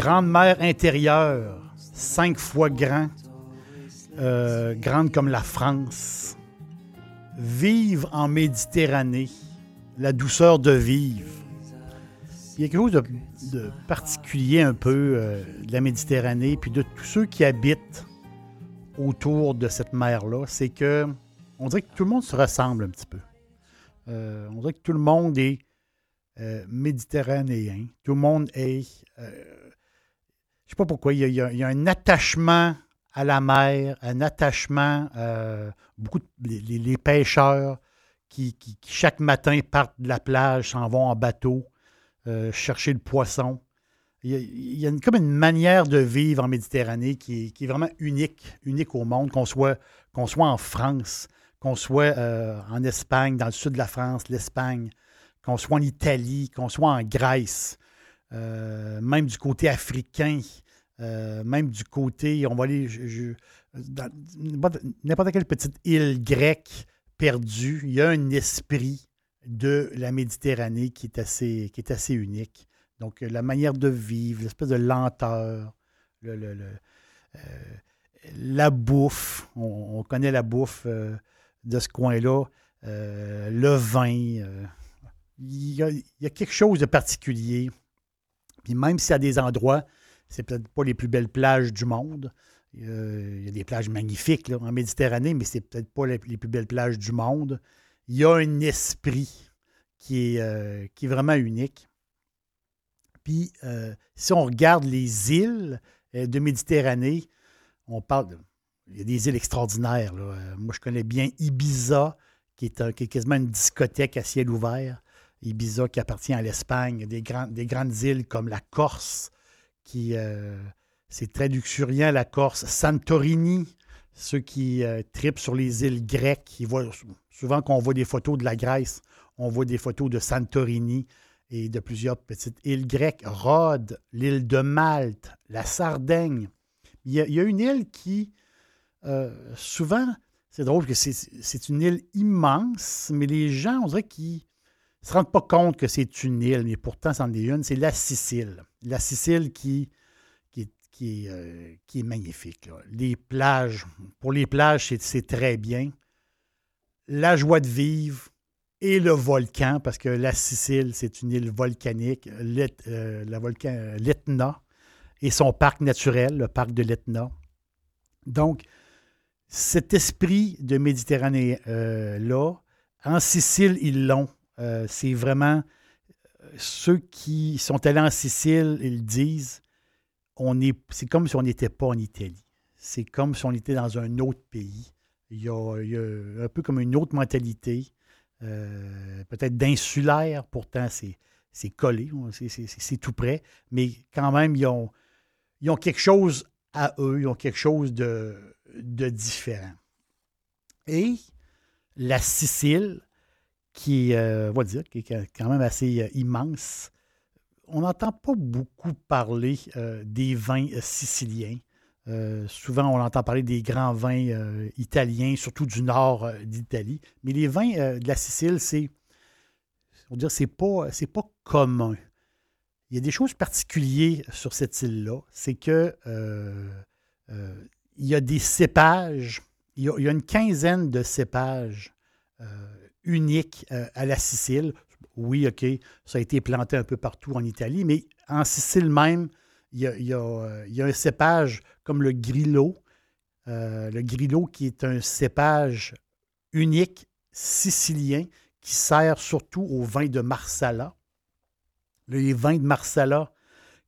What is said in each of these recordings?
grande mer intérieure, cinq fois grand, euh, grande comme la France. Vivre en Méditerranée, la douceur de vivre. Il y a quelque chose de, particulier un peu euh, de la Méditerranée, puis de tous ceux qui habitent autour de cette mer-là, c'est que on dirait que tout le monde se ressemble un petit peu. Euh, on dirait que tout le monde est méditerranéen. Tout le monde est. je sais pas pourquoi, il y, a, un attachement à la mer, un attachement. euh, beaucoup de pêcheurs qui, chaque matin partent de la plage, s'en vont en bateau euh, chercher le poisson. Il y a, comme une manière de vivre en Méditerranée qui est, vraiment unique, unique au monde, qu'on soit, qu'on soit en France, qu'on soit euh, en Espagne, dans le sud de la France, l'Espagne, qu'on soit en Italie, qu'on soit en Grèce, euh, même du côté africain, euh, même du côté, on va aller n'importe- quelle petite île grecque perdue, il y a un esprit de la Méditerranée qui est assez, qui est assez unique. Donc, la manière de vivre, l'espèce de lenteur, le- le- le, euh, la bouffe, on, on connaît la bouffe de ce coin-là, le vin, il y a quelque chose de particulier. Puis même s'il y a des endroits, c'est peut-être pas les plus belles plages du monde. Euh, il y a des plages magnifiques en Méditerranée, mais c'est peut-être pas les, plus belles plages du monde. Il y a un esprit qui est, euh, qui est vraiment unique. Puis euh, si on regarde les îles de Méditerranée, on parle de, il y a des îles extraordinaires. moi, je connais bien Ibiza, qui est, un- qui est quasiment une discothèque à ciel ouvert. Ibiza qui appartient à l'Espagne. Des, grandes îles comme la Corse, qui euh, c'est très luxuriant, la Corse. Santorini, ceux qui euh, tripent sur les îles grecques, ils voient, souvent quand on voit des photos de la Grèce, on voit des photos de Santorini et de plusieurs petites îles grecques. Rhodes, l'île de Malte, la Sardaigne. Il y a, une île qui, euh, souvent, c'est drôle que c'est c'est une île immense, mais les gens, on dirait qu'ils ne se rendent pas compte que c'est une île, mais pourtant, c'en est une. C'est la Sicile. La Sicile qui, qui, qui euh, qui est magnifique. Les plages, pour les plages, c'est- très bien. La joie de vivre et le volcan, parce que la Sicile, c'est une île volcanique, euh, volcan euh, l'Etna et son parc naturel, le parc de l'Etna. Donc, cet esprit de Méditerranée-là, en Sicile, ils l'ont. Euh, c'est vraiment euh, ceux qui sont allés en Sicile, ils disent, c'est comme si on n'était pas en Italie. C'est comme si on était dans un autre pays. Il y a, un peu comme une autre mentalité, euh, peut-être d'insulaire, pourtant c'est, collé, c'est, c'est- tout près, mais quand même, ils ont, ils quelque chose à eux, ils ont quelque chose de différent. Et la Sicile, qui, euh, on est quand même assez euh, immense, on n'entend pas beaucoup parler euh, des vins siciliens. Souvent, on entend parler des grands vins italiens, surtout du nord d'Italie. Mais les vins de la Sicile, c'est, pas, c'est pas commun. Il y a des choses particulières sur cette île-là. C'est que il y a des cépages, il y a, une quinzaine de cépages uniques euh, à la Sicile. Oui, OK, ça a été planté un peu partout en Italie, mais en Sicile même, il y a, un cépage comme le Grillo. le Grillo qui est un cépage unique sicilien qui sert surtout au vin de Marsala. Les vins de Marsala,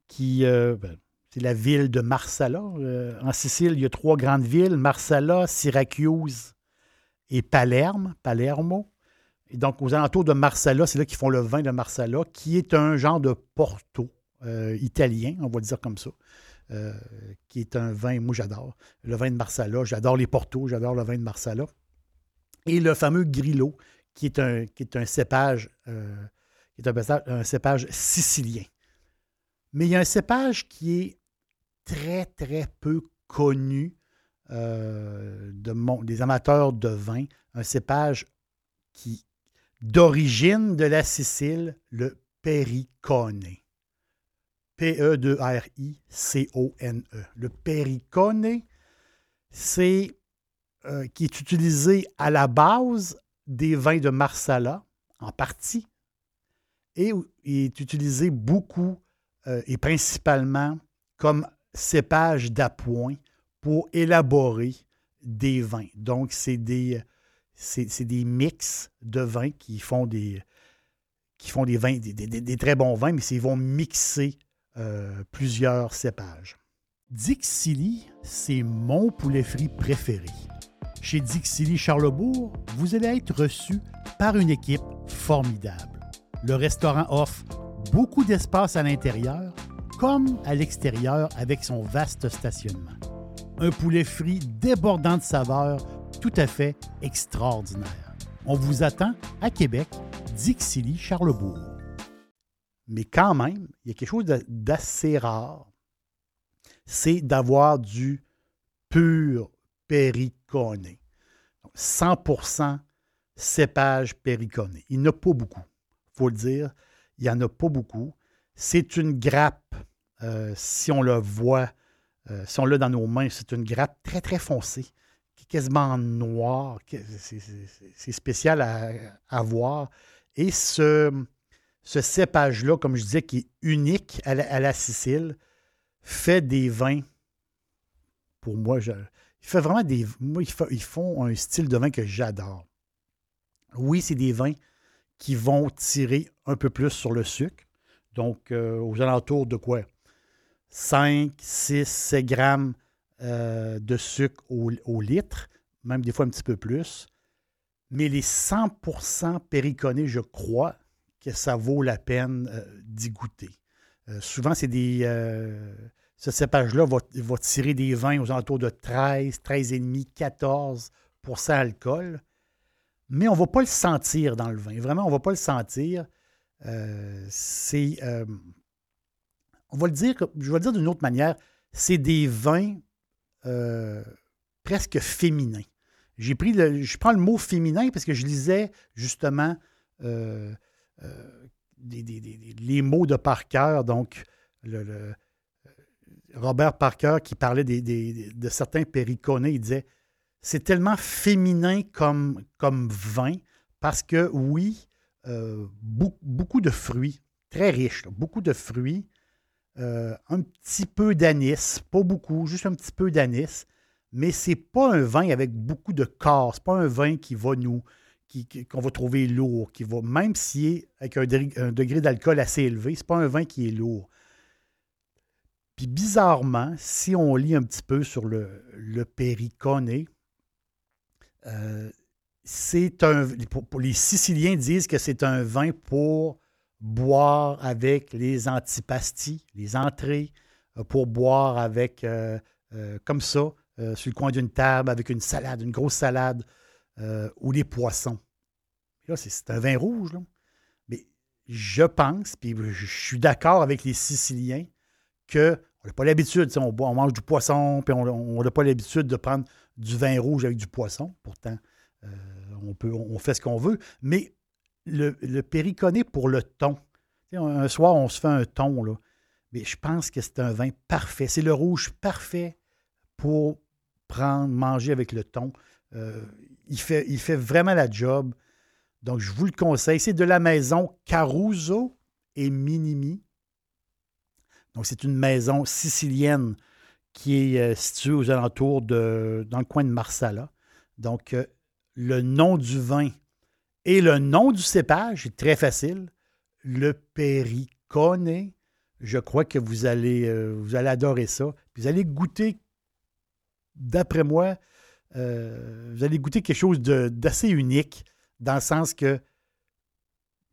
qui, euh, ben, c'est la ville de Marsala. Euh, en Sicile, il y a trois grandes villes, Marsala, Syracuse et Palerme, Palermo. Et donc, aux alentours de Marsala, c'est là qu'ils font le vin de Marsala, qui est un genre de Porto euh, italien, on va dire comme ça, qui est un vin, moi j'adore. Le vin de Marsala, j'adore les Portos, j'adore le vin de Marsala. Et le fameux Grillo, qui est un, qui est un cépage, euh, qui est un, cépage sicilien. Mais il y a un cépage qui est très, très peu connu euh, de des amateurs de vin, un cépage qui d'origine de la Sicile, le Pericone. P-E-D-R-I-C-O-N-E. Le Pericone, c'est euh, qui est utilisé à la base des vins de Marsala, en partie, et est utilisé beaucoup euh, et principalement comme cépage d'appoint pour élaborer des vins. Donc, c'est des, c'est, des mix de vins qui font des, qui font des vins, des, très bons vins, mais ils vont mixer euh, plusieurs cépages. Dixili, c'est mon poulet frit préféré. Chez Dixili Charlebourg, vous allez être reçu par une équipe formidable. Le restaurant offre beaucoup d'espace à l'intérieur comme à l'extérieur avec son vaste stationnement. Un poulet frit débordant de saveurs tout à fait extraordinaire. On vous attend à Québec, Dixilly, Charlebourg. Mais quand même, il y a quelque chose d'assez rare, c'est d'avoir du pur Péricone. 100% cépage Péricone. Il n'y en a pas beaucoup, il faut le dire. Il n'y en a pas beaucoup. C'est une grappe, euh, si on le voit, euh, si on l'a dans nos mains, c'est une grappe très, très foncée, qui est quasiment noire. C'est spécial à, voir. Et ce, ce cépage-là, comme je disais, qui est unique à la, Sicile, fait des vins, pour moi, il fait vraiment des. Moi, ils font un style de vin que j'adore. Oui, c'est des vins qui vont tirer un peu plus sur le sucre. Donc, euh, aux alentours de quoi? 5, 6, 7 grammes euh, de sucre au, litre, même des fois un petit peu plus. Mais les 100% périconés, je crois que ça vaut la peine euh, d'y goûter. souvent, c'est des ce cépage-là va, tirer des vins aux alentours de 13, 13,5, 14% d'alcool. Mais on ne va pas le sentir dans le vin. Vraiment, on ne va pas le sentir. Euh, c'est. Euh, on va le dire, je vais le dire d'une autre manière, c'est des vins euh, presque féminins. J'ai pris je prends le mot féminin parce que je lisais justement les mots de par cœur, donc Robert Parker qui parlait de certains périconés, il disait c'est tellement féminin comme, comme vin parce que oui, euh, beaucoup, de fruits, très riches, beaucoup de fruits, euh, un petit peu d'anis, pas beaucoup, juste un petit peu d'anis, mais c'est pas un vin avec beaucoup de corps, c'est pas un vin qui va nous qu'on va trouver lourd, qui va, même est avec un, un degré d'alcool assez élevé, c'est pas un vin qui est lourd. Puis bizarrement, si on lit un petit peu sur le, le péricone, euh, c'est un. Pour, les Siciliens disent que c'est un vin pour boire avec les antipasties, les entrées, euh, pour boire avec, euh, comme ça, sur le coin d'une table, avec une salade, une grosse salade, ou les poissons. Là, c'est un vin rouge, là. Mais je pense, puis je suis d'accord avec les Siciliens, qu'on n'a pas l'habitude, on, on, mange du poisson, puis on n'a pas l'habitude de prendre du vin rouge avec du poisson. Pourtant, euh, on, peut, on fait ce qu'on veut. Mais le, le pour le thon, un soir, on se fait un thon. Mais je pense que c'est un vin parfait. C'est le rouge parfait pour prendre, manger avec le thon. Euh, il, fait, il fait vraiment la job. Donc, je vous le conseille. C'est de la maison Caruso et Minimi. Donc, c'est une maison sicilienne qui est euh, située aux alentours de, dans le coin de Marsala. Donc, euh, le nom du vin et le nom du cépage est très facile. Le Pericone. Je crois que vous allez, euh, vous allez adorer ça. vous allez goûter, d'après moi, vous allez goûter quelque chose d'assez unique, dans le sens que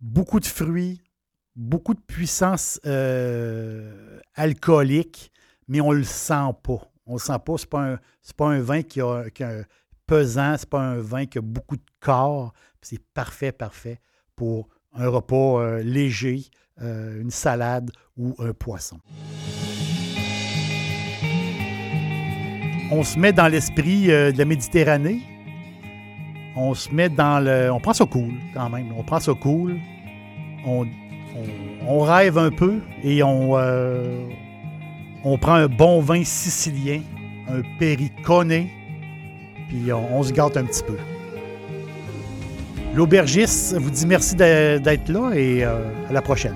beaucoup de fruits, beaucoup de puissance euh, alcoolique, mais on ne le sent pas. On ne le sent pas. Ce n'est pas, un, pas un vin qui a, qui a pesant, ce n'est pas un vin qui a beaucoup de corps. C'est parfait, parfait pour un repas euh, léger, euh, une salade ou un poisson. On se met dans l'esprit de la Méditerranée. On se met dans le. On prend ça cool quand même. On prend ça cool. On rêve un peu et on, euh, on prend un bon vin sicilien, un Pericone, puis on, se gâte un petit peu. L'aubergiste vous dit merci d'être là et euh, à la prochaine.